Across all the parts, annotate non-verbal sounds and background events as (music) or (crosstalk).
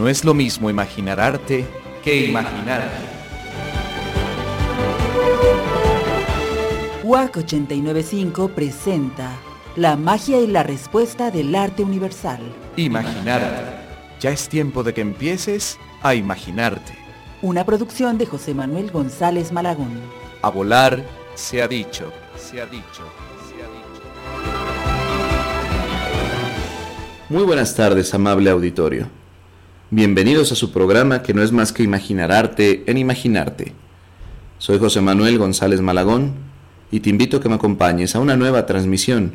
No es lo mismo imaginar arte que imaginarte. UAC 895 presenta La magia y la respuesta del arte universal. Imaginarte. Ya es tiempo de que empieces a imaginarte. Una producción de José Manuel González Malagón. A volar se ha dicho, se ha dicho, se ha dicho. Muy buenas tardes, amable auditorio. Bienvenidos a su programa que no es más que imaginar arte en imaginarte. Soy José Manuel González Malagón y te invito a que me acompañes a una nueva transmisión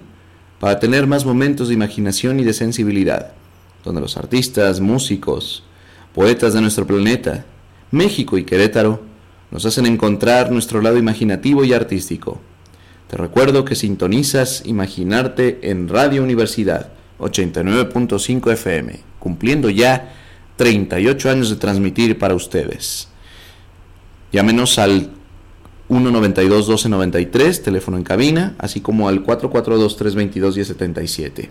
para tener más momentos de imaginación y de sensibilidad, donde los artistas, músicos, poetas de nuestro planeta, México y Querétaro nos hacen encontrar nuestro lado imaginativo y artístico. Te recuerdo que sintonizas Imaginarte en Radio Universidad 89.5 FM, cumpliendo ya 38 años de transmitir para ustedes. Llámenos al 192-1293, teléfono en cabina, así como al 442-322-1077.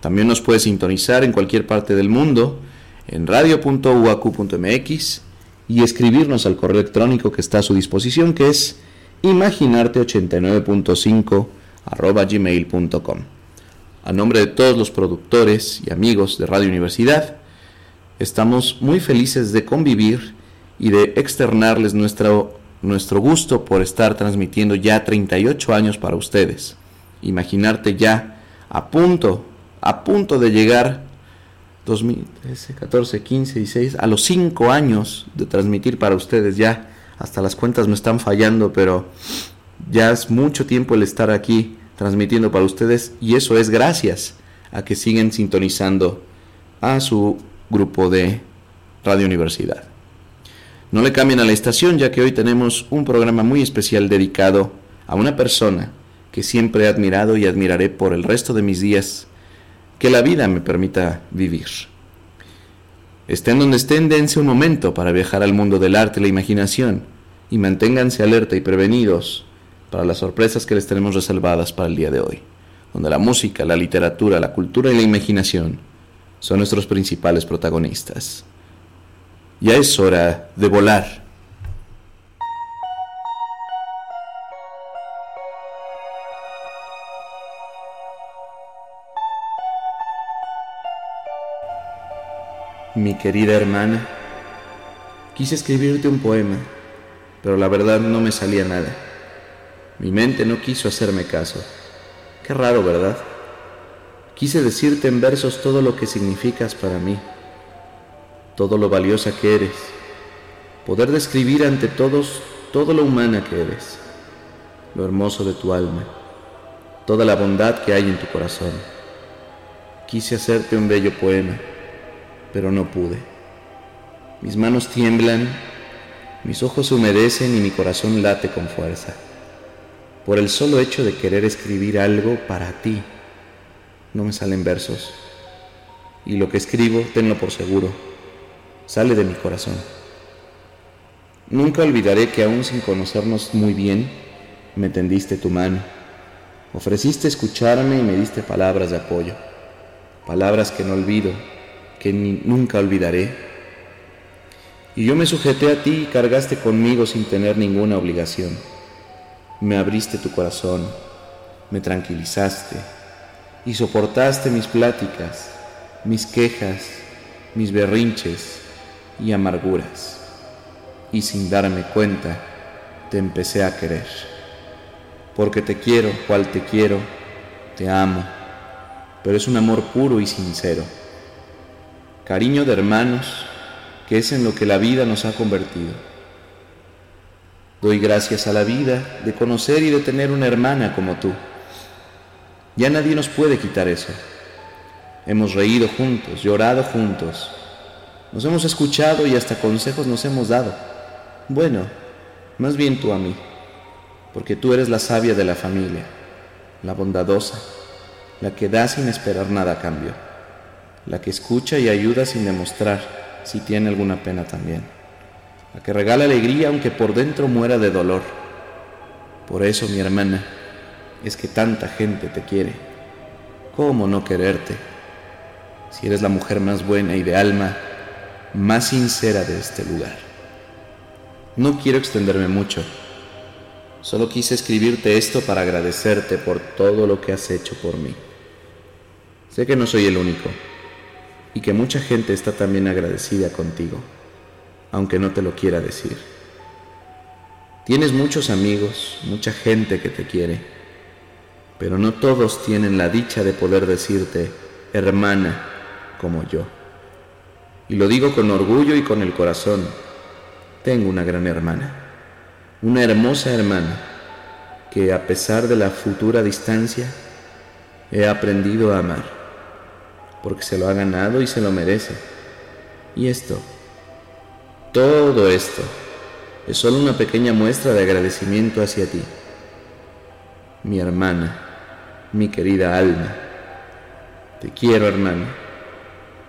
También nos puedes sintonizar en cualquier parte del mundo en radio.uacu.mx y escribirnos al correo electrónico que está a su disposición, que es imaginarte89.5 gmail.com. A nombre de todos los productores y amigos de Radio Universidad, estamos muy felices de convivir y de externarles nuestro, nuestro gusto por estar transmitiendo ya 38 años para ustedes. Imaginarte ya a punto, a punto de llegar 2013, 14, 15, 16, a los 5 años de transmitir para ustedes ya. Hasta las cuentas me están fallando, pero ya es mucho tiempo el estar aquí transmitiendo para ustedes y eso es gracias a que siguen sintonizando a su grupo de Radio Universidad. No le cambien a la estación ya que hoy tenemos un programa muy especial dedicado a una persona que siempre he admirado y admiraré por el resto de mis días que la vida me permita vivir. Estén donde estén, dense un momento para viajar al mundo del arte y la imaginación y manténganse alerta y prevenidos para las sorpresas que les tenemos reservadas para el día de hoy, donde la música, la literatura, la cultura y la imaginación son nuestros principales protagonistas. Ya es hora de volar. Mi querida hermana, quise escribirte un poema, pero la verdad no me salía nada. Mi mente no quiso hacerme caso. Qué raro, ¿verdad? Quise decirte en versos todo lo que significas para mí, todo lo valiosa que eres, poder describir ante todos todo lo humana que eres, lo hermoso de tu alma, toda la bondad que hay en tu corazón. Quise hacerte un bello poema pero no pude. Mis manos tiemblan, mis ojos se humedecen y mi corazón late con fuerza, por el solo hecho de querer escribir algo para ti. No me salen versos, y lo que escribo, tenlo por seguro, sale de mi corazón. Nunca olvidaré que aún sin conocernos muy bien, me tendiste tu mano, ofreciste escucharme y me diste palabras de apoyo, palabras que no olvido que nunca olvidaré. Y yo me sujeté a ti y cargaste conmigo sin tener ninguna obligación. Me abriste tu corazón, me tranquilizaste y soportaste mis pláticas, mis quejas, mis berrinches y amarguras. Y sin darme cuenta, te empecé a querer. Porque te quiero, cual te quiero, te amo, pero es un amor puro y sincero cariño de hermanos, que es en lo que la vida nos ha convertido. Doy gracias a la vida de conocer y de tener una hermana como tú. Ya nadie nos puede quitar eso. Hemos reído juntos, llorado juntos, nos hemos escuchado y hasta consejos nos hemos dado. Bueno, más bien tú a mí, porque tú eres la sabia de la familia, la bondadosa, la que da sin esperar nada a cambio la que escucha y ayuda sin demostrar si tiene alguna pena también, la que regala alegría aunque por dentro muera de dolor. Por eso, mi hermana, es que tanta gente te quiere. ¿Cómo no quererte? Si eres la mujer más buena y de alma más sincera de este lugar. No quiero extenderme mucho. Solo quise escribirte esto para agradecerte por todo lo que has hecho por mí. Sé que no soy el único y que mucha gente está también agradecida contigo, aunque no te lo quiera decir. Tienes muchos amigos, mucha gente que te quiere, pero no todos tienen la dicha de poder decirte, hermana, como yo. Y lo digo con orgullo y con el corazón. Tengo una gran hermana, una hermosa hermana, que a pesar de la futura distancia, he aprendido a amar porque se lo ha ganado y se lo merece. Y esto, todo esto, es solo una pequeña muestra de agradecimiento hacia ti, mi hermana, mi querida alma. Te quiero, hermana,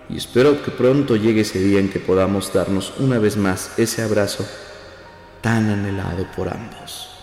y espero que pronto llegue ese día en que podamos darnos una vez más ese abrazo tan anhelado por ambos.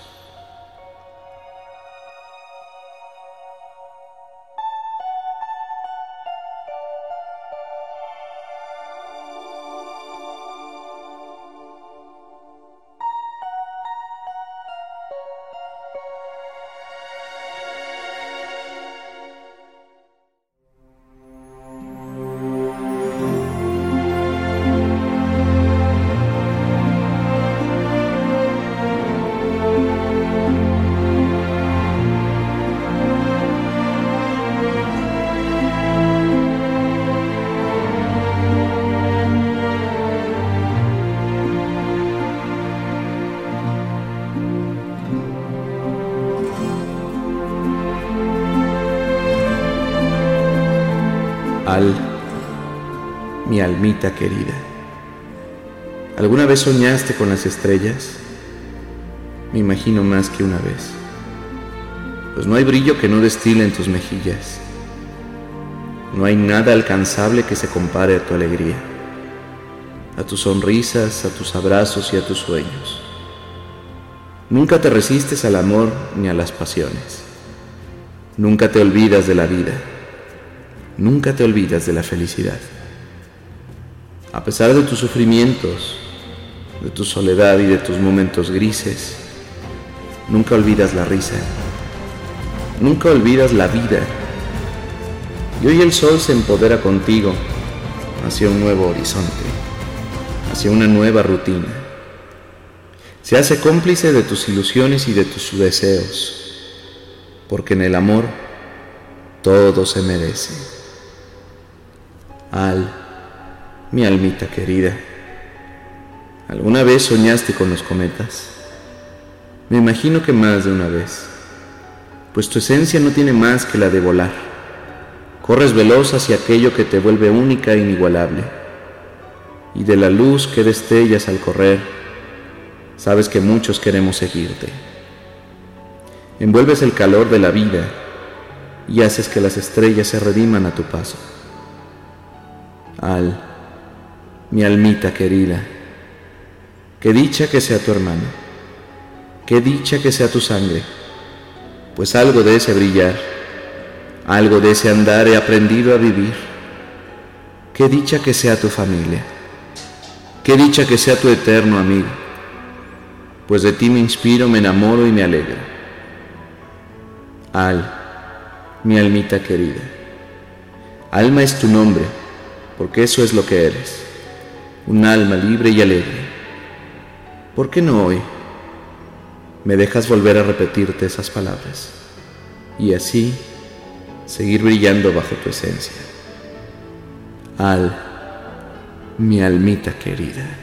Al, mi almita querida. ¿Alguna vez soñaste con las estrellas? Me imagino más que una vez. Pues no hay brillo que no destile en tus mejillas. No hay nada alcanzable que se compare a tu alegría, a tus sonrisas, a tus abrazos y a tus sueños. Nunca te resistes al amor ni a las pasiones. Nunca te olvidas de la vida nunca te olvidas de la felicidad. A pesar de tus sufrimientos, de tu soledad y de tus momentos grises, nunca olvidas la risa, nunca olvidas la vida. Y hoy el sol se empodera contigo hacia un nuevo horizonte, hacia una nueva rutina. Se hace cómplice de tus ilusiones y de tus deseos, porque en el amor todo se merece. Al, mi almita querida, ¿alguna vez soñaste con los cometas? Me imagino que más de una vez, pues tu esencia no tiene más que la de volar. Corres veloz hacia aquello que te vuelve única e inigualable. Y de la luz que destellas al correr, sabes que muchos queremos seguirte. Envuelves el calor de la vida y haces que las estrellas se rediman a tu paso al, mi almita querida. Qué dicha que sea tu hermano, qué dicha que sea tu sangre, pues algo de ese brillar, algo de ese andar he aprendido a vivir. Qué dicha que sea tu familia, qué dicha que sea tu eterno amigo, pues de ti me inspiro, me enamoro y me alegro. Al, mi almita querida, alma es tu nombre porque eso es lo que eres, un alma libre y alegre. ¿Por qué no hoy me dejas volver a repetirte esas palabras y así seguir brillando bajo tu esencia? Al, mi almita querida.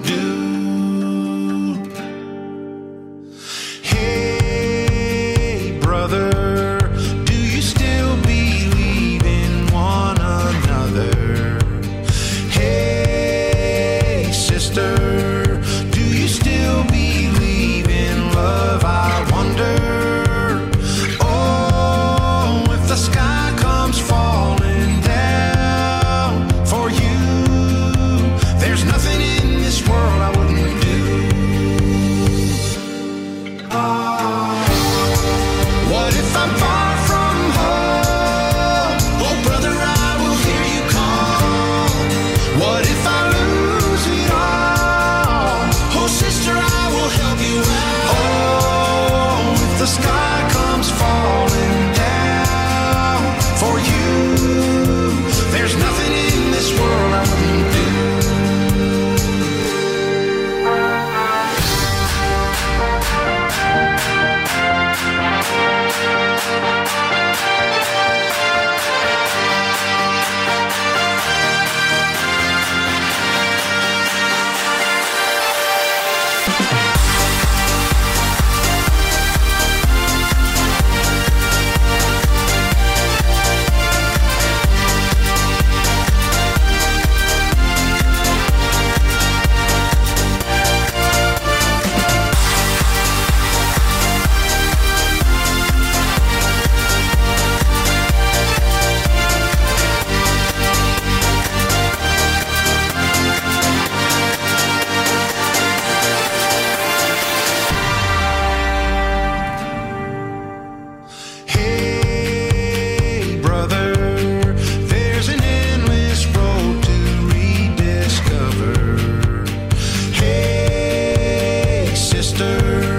stir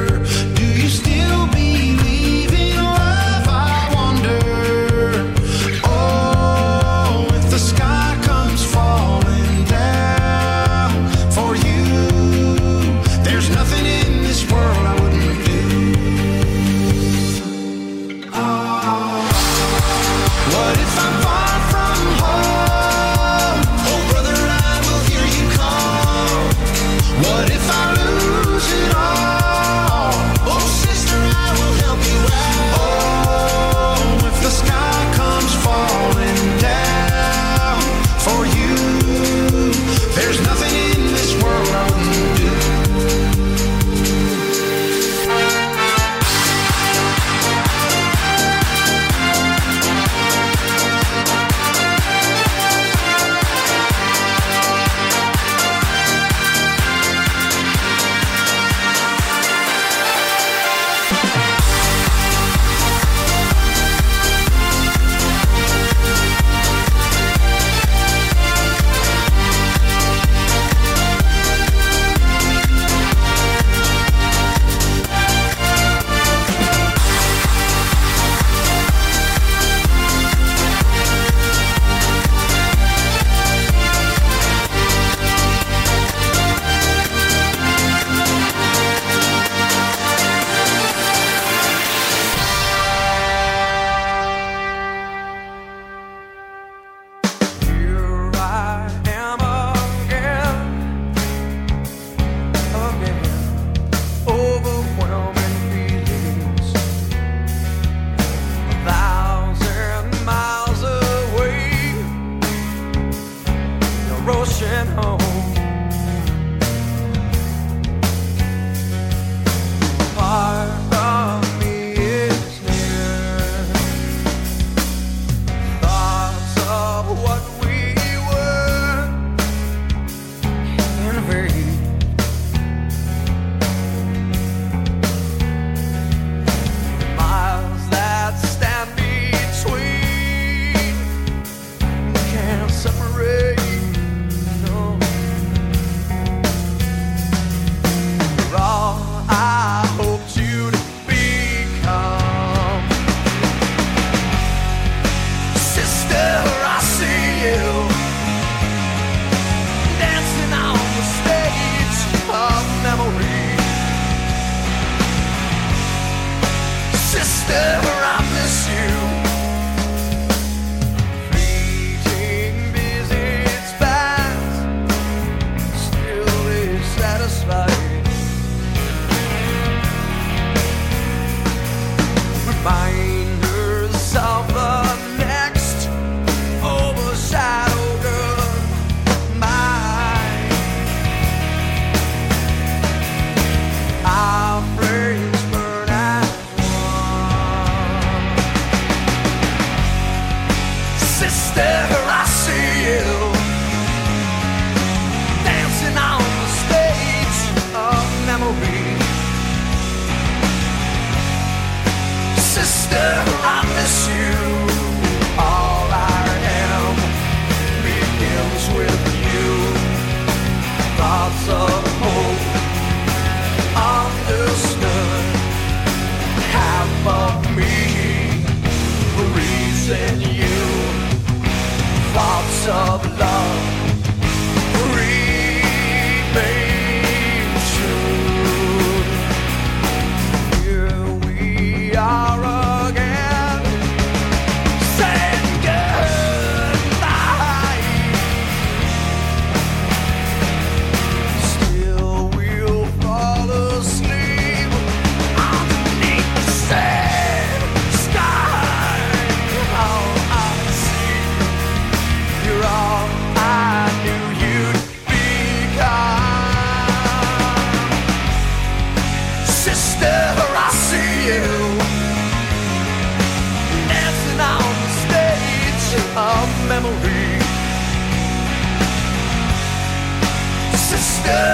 Hoy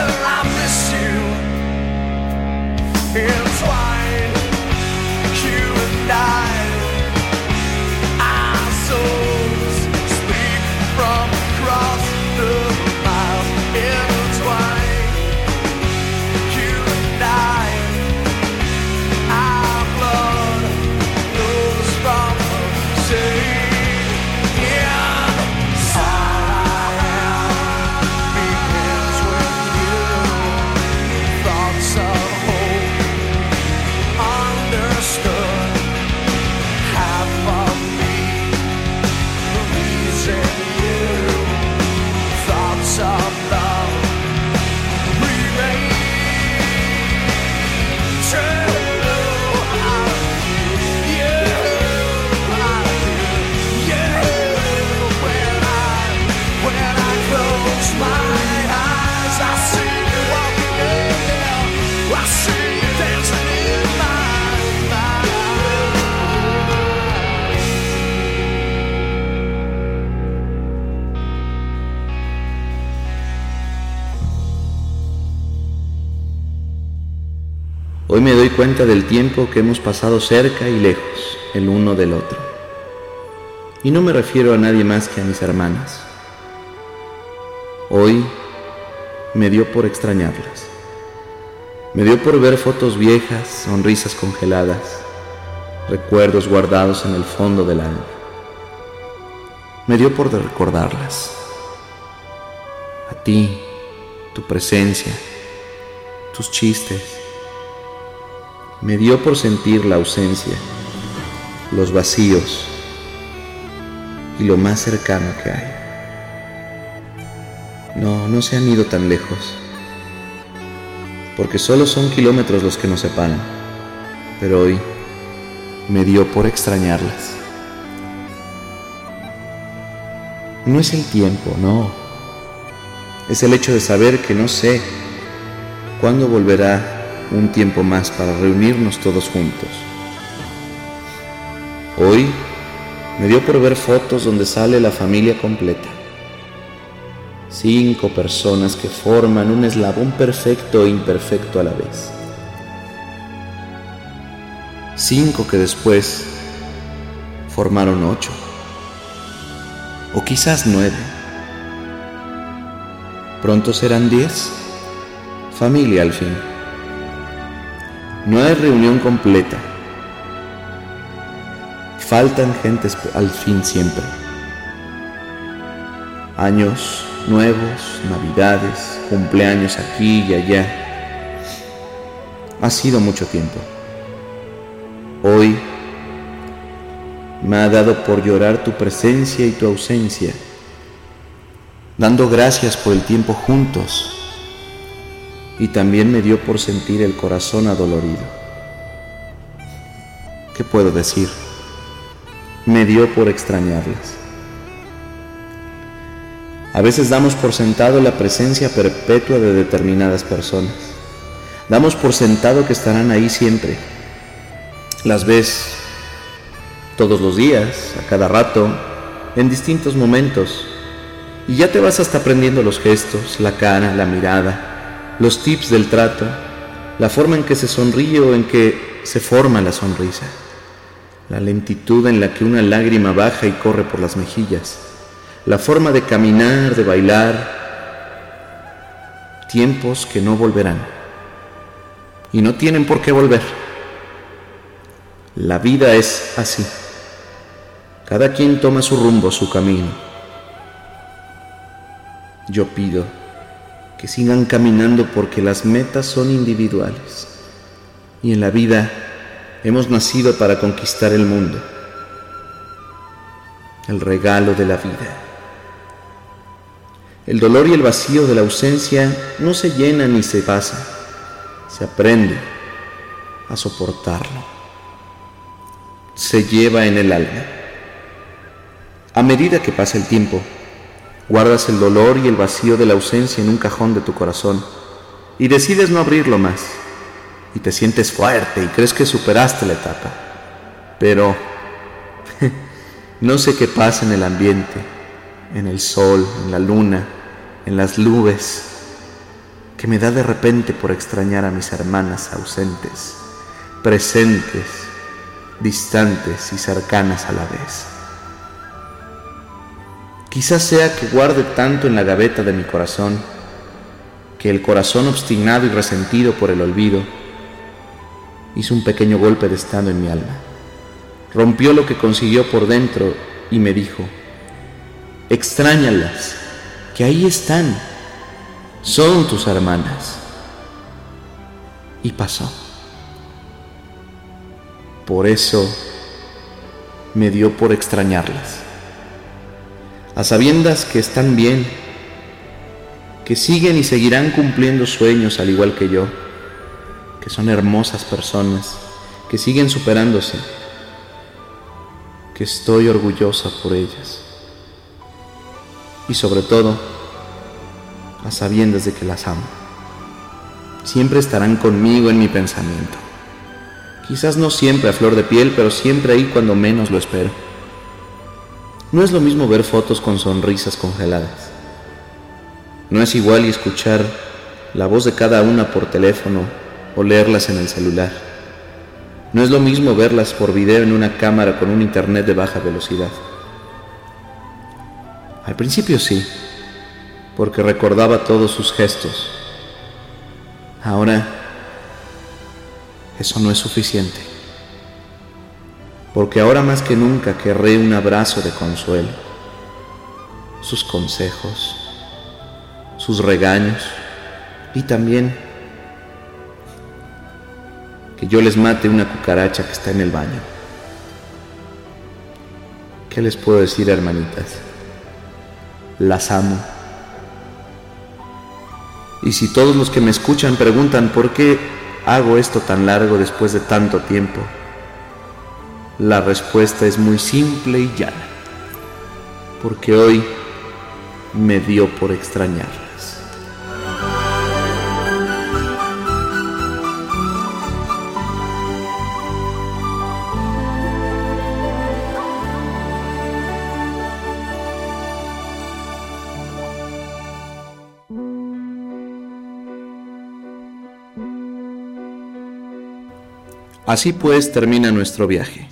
cuenta del tiempo que hemos pasado cerca y lejos el uno del otro. Y no me refiero a nadie más que a mis hermanas. Hoy me dio por extrañarlas. Me dio por ver fotos viejas, sonrisas congeladas, recuerdos guardados en el fondo del alma. Me dio por recordarlas. A ti, tu presencia, tus chistes, me dio por sentir la ausencia, los vacíos y lo más cercano que hay. No, no se han ido tan lejos, porque solo son kilómetros los que nos separan, pero hoy me dio por extrañarlas. No es el tiempo, no. Es el hecho de saber que no sé cuándo volverá un tiempo más para reunirnos todos juntos. Hoy me dio por ver fotos donde sale la familia completa. Cinco personas que forman un eslabón perfecto e imperfecto a la vez. Cinco que después formaron ocho. O quizás nueve. Pronto serán diez. Familia al fin. No hay reunión completa. Faltan gentes al fin siempre. Años nuevos, navidades, cumpleaños aquí y allá. Ha sido mucho tiempo. Hoy me ha dado por llorar tu presencia y tu ausencia, dando gracias por el tiempo juntos y también me dio por sentir el corazón adolorido. ¿Qué puedo decir? Me dio por extrañarlas. A veces damos por sentado la presencia perpetua de determinadas personas. Damos por sentado que estarán ahí siempre. Las ves todos los días, a cada rato, en distintos momentos. Y ya te vas hasta aprendiendo los gestos, la cara, la mirada, los tips del trato, la forma en que se sonríe o en que se forma la sonrisa, la lentitud en la que una lágrima baja y corre por las mejillas, la forma de caminar, de bailar, tiempos que no volverán y no tienen por qué volver. La vida es así. Cada quien toma su rumbo, su camino. Yo pido que sigan caminando porque las metas son individuales. Y en la vida hemos nacido para conquistar el mundo, el regalo de la vida. El dolor y el vacío de la ausencia no se llenan ni se pasa, se aprende a soportarlo. Se lleva en el alma. A medida que pasa el tiempo, Guardas el dolor y el vacío de la ausencia en un cajón de tu corazón y decides no abrirlo más. Y te sientes fuerte y crees que superaste la etapa. Pero (laughs) no sé qué pasa en el ambiente, en el sol, en la luna, en las nubes. que me da de repente por extrañar a mis hermanas ausentes, presentes, distantes y cercanas a la vez. Quizás sea que guarde tanto en la gaveta de mi corazón, que el corazón obstinado y resentido por el olvido hizo un pequeño golpe de estado en mi alma. Rompió lo que consiguió por dentro y me dijo, extrañalas, que ahí están, son tus hermanas. Y pasó. Por eso me dio por extrañarlas. A sabiendas que están bien, que siguen y seguirán cumpliendo sueños al igual que yo, que son hermosas personas, que siguen superándose, que estoy orgullosa por ellas. Y sobre todo, a sabiendas de que las amo. Siempre estarán conmigo en mi pensamiento. Quizás no siempre a flor de piel, pero siempre ahí cuando menos lo espero. No es lo mismo ver fotos con sonrisas congeladas. No es igual y escuchar la voz de cada una por teléfono o leerlas en el celular. No es lo mismo verlas por video en una cámara con un internet de baja velocidad. Al principio sí, porque recordaba todos sus gestos. Ahora, eso no es suficiente, porque ahora más que nunca querré un abrazo de consuelo, sus consejos, sus regaños y también que yo les mate una cucaracha que está en el baño. ¿Qué les puedo decir, hermanitas? Las amo. Y si todos los que me escuchan preguntan por qué hago esto tan largo después de tanto tiempo, la respuesta es muy simple y llana. Porque hoy me dio por extrañar. Así pues termina nuestro viaje,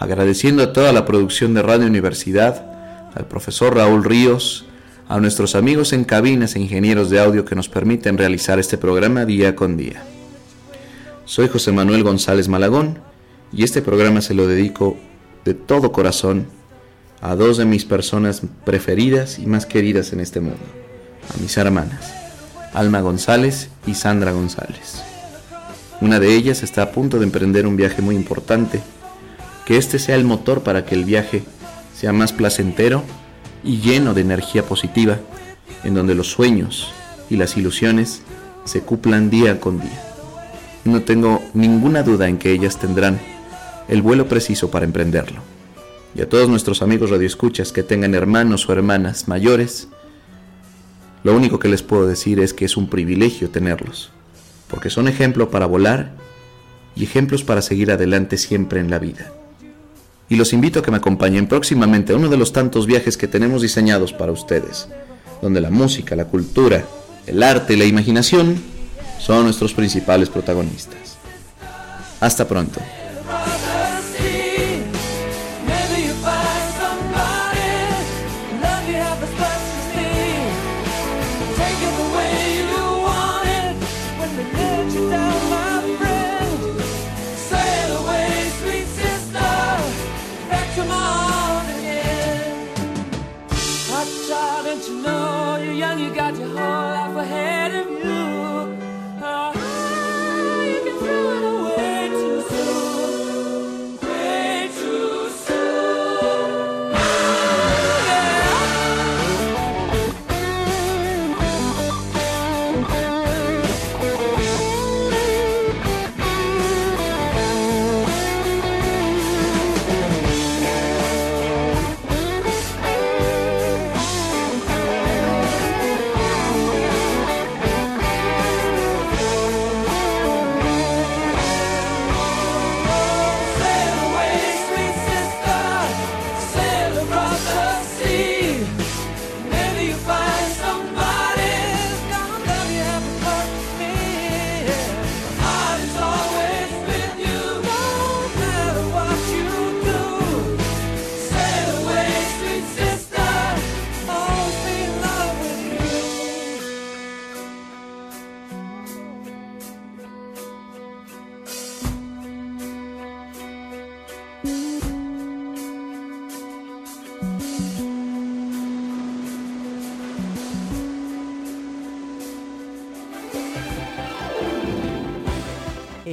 agradeciendo a toda la producción de Radio Universidad, al profesor Raúl Ríos, a nuestros amigos en cabinas e ingenieros de audio que nos permiten realizar este programa día con día. Soy José Manuel González Malagón y este programa se lo dedico de todo corazón a dos de mis personas preferidas y más queridas en este mundo, a mis hermanas, Alma González y Sandra González. Una de ellas está a punto de emprender un viaje muy importante. Que este sea el motor para que el viaje sea más placentero y lleno de energía positiva, en donde los sueños y las ilusiones se cumplan día con día. No tengo ninguna duda en que ellas tendrán el vuelo preciso para emprenderlo. Y a todos nuestros amigos radioescuchas que tengan hermanos o hermanas mayores, lo único que les puedo decir es que es un privilegio tenerlos porque son ejemplo para volar y ejemplos para seguir adelante siempre en la vida. Y los invito a que me acompañen próximamente a uno de los tantos viajes que tenemos diseñados para ustedes, donde la música, la cultura, el arte y la imaginación son nuestros principales protagonistas. Hasta pronto.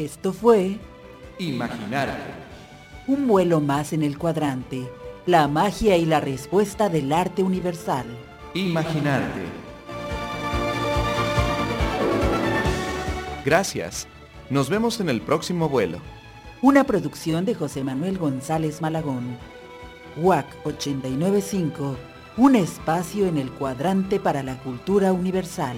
Esto fue Imaginarte. un vuelo más en el cuadrante, la magia y la respuesta del arte universal. Imaginarte. Gracias. Nos vemos en el próximo vuelo. Una producción de José Manuel González Malagón. WAC 895, un espacio en el cuadrante para la cultura universal.